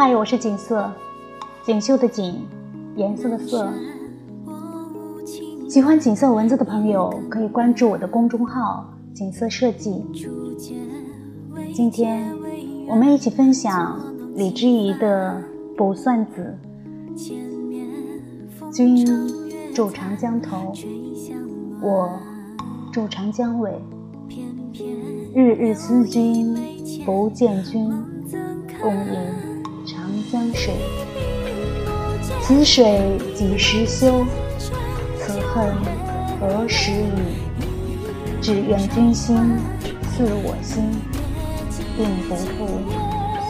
嗨，我是锦瑟，锦绣的锦，颜色的色。喜欢锦瑟文字的朋友可以关注我的公众号“锦瑟设计”。今天我们一起分享李之仪的《卜算子》。君住长江头，我住长江尾。日日思君不见君，共饮。江水，此水几时休？此恨何时已？只愿君心似我心，定不负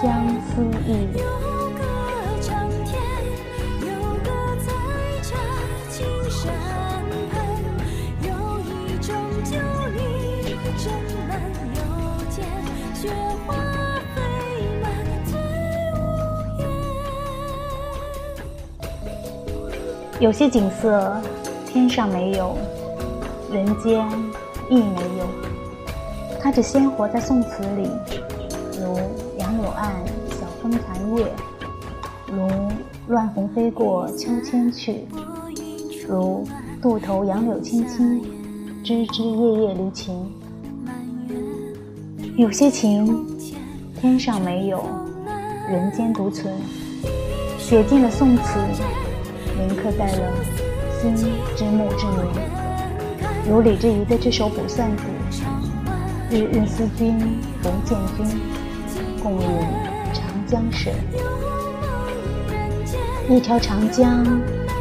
相思意。有些景色，天上没有，人间亦没有，它只鲜活在宋词里，如杨柳岸，晓风残月；如乱红飞过秋千去；如渡头杨柳青青，枝枝叶叶离情。有些情，天上没有，人间独存，写进了宋词。铭刻在了心之目之明，如李之仪的这首《卜算子》：日日思君不见君，共饮长江水。一条长江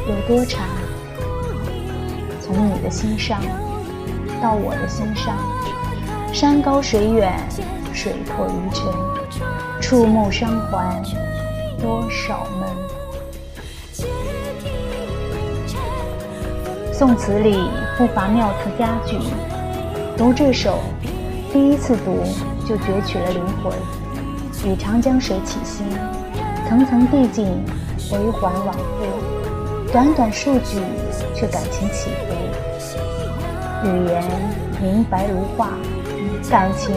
有多长？从你的心上到我的心上，山高水远，水阔鱼沉，触目伤怀，多少闷。宋词里不乏妙词佳句，读这首，第一次读就攫取了灵魂。与长江水起兴，层层递进，回环往复，短短数句却感情起伏。语言明白如画，感情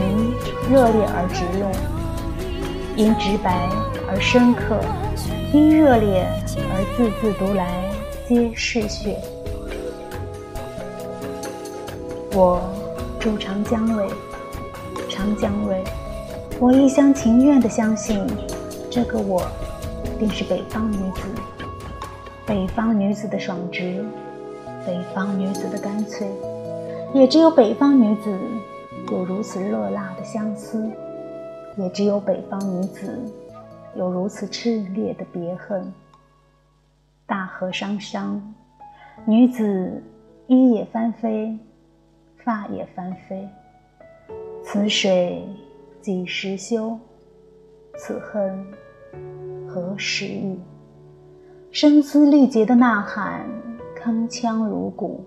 热烈而直露，因直白而深刻，因热烈而字字读来皆是血。我住长江尾，长江尾，我一厢情愿地相信，这个我定是北方女子。北方女子的爽直，北方女子的干脆，也只有北方女子有如此热辣的相思，也只有北方女子有如此炽烈的别恨。大河汤汤，女子衣也翻飞。发也翻飞，此水几时休？此恨何时已？声嘶力竭的呐喊，铿锵如鼓，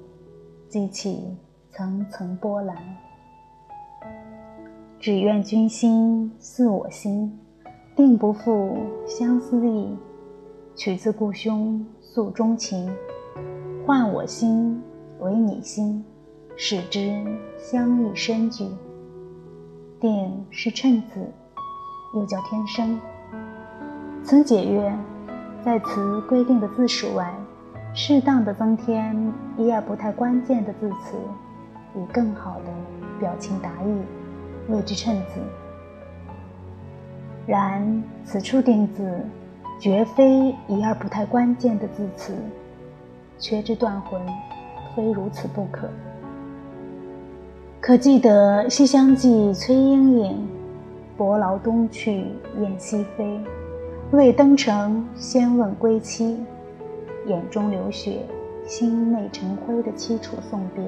激起层层波澜。只愿君心似我心，定不负相思意。取自故兄诉衷情，换我心为你心。使之相异深具。定是称子，又叫天生。此解曰，在词规定的字数外，适当的增添一二不太关键的字词，以更好的表情达意，谓之称子。然此处定字，绝非一二不太关键的字词，缺之断魂，非如此不可。可记得《西厢记》崔莺莺“伯劳东去雁西飞，未登城先问归期，眼中流血，心内成灰”的凄楚送别。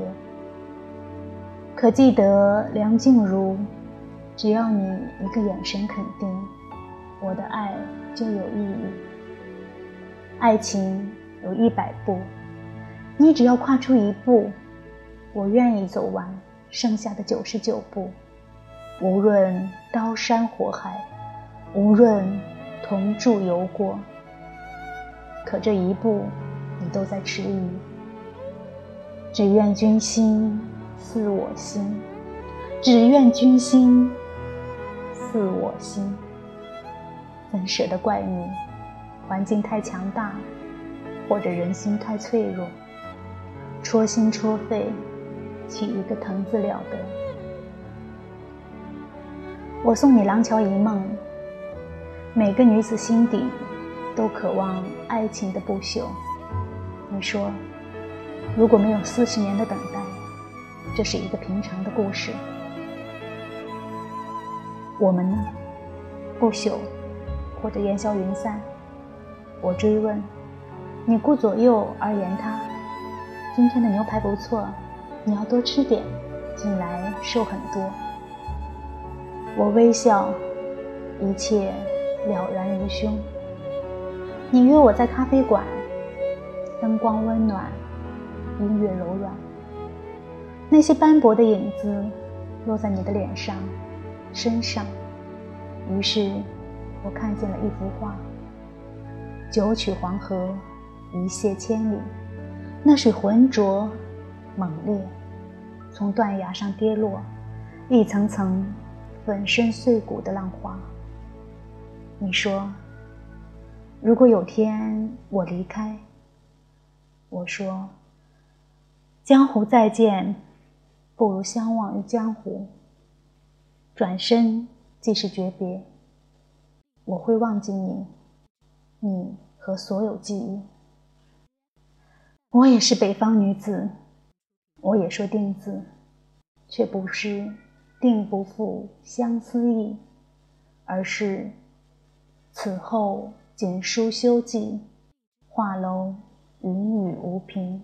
可记得梁静茹“只要你一个眼神肯定，我的爱就有意义。爱情有一百步，你只要跨出一步，我愿意走完。”剩下的九十九步，无论刀山火海，无论同住游过，可这一步你都在迟疑。只愿君心似我心，只愿君心似我心。怎舍得怪你，环境太强大，或者人心太脆弱，戳心戳肺，起一个疼字了得。我送你《廊桥遗梦》，每个女子心底都渴望爱情的不朽。你说，如果没有四十年的等待，这是一个平常的故事。我们呢？不朽，或者烟消云散？我追问，你顾左右而言他。今天的牛排不错，你要多吃点，近来瘦很多。我微笑，一切了然于胸。你约我在咖啡馆，灯光温暖，音乐柔软，那些斑驳的影子落在你的脸上、身上。于是，我看见了一幅画：九曲黄河，一泻千里。那水浑浊、猛烈，从断崖上跌落，一层层。粉身碎骨的浪花。你说，如果有天我离开，我说，江湖再见，不如相忘于江湖。转身即是诀别，我会忘记你，你和所有记忆。我也是北方女子，我也说定字，却不是。定不负相思意，而是此后锦书休记，画楼云雨无凭。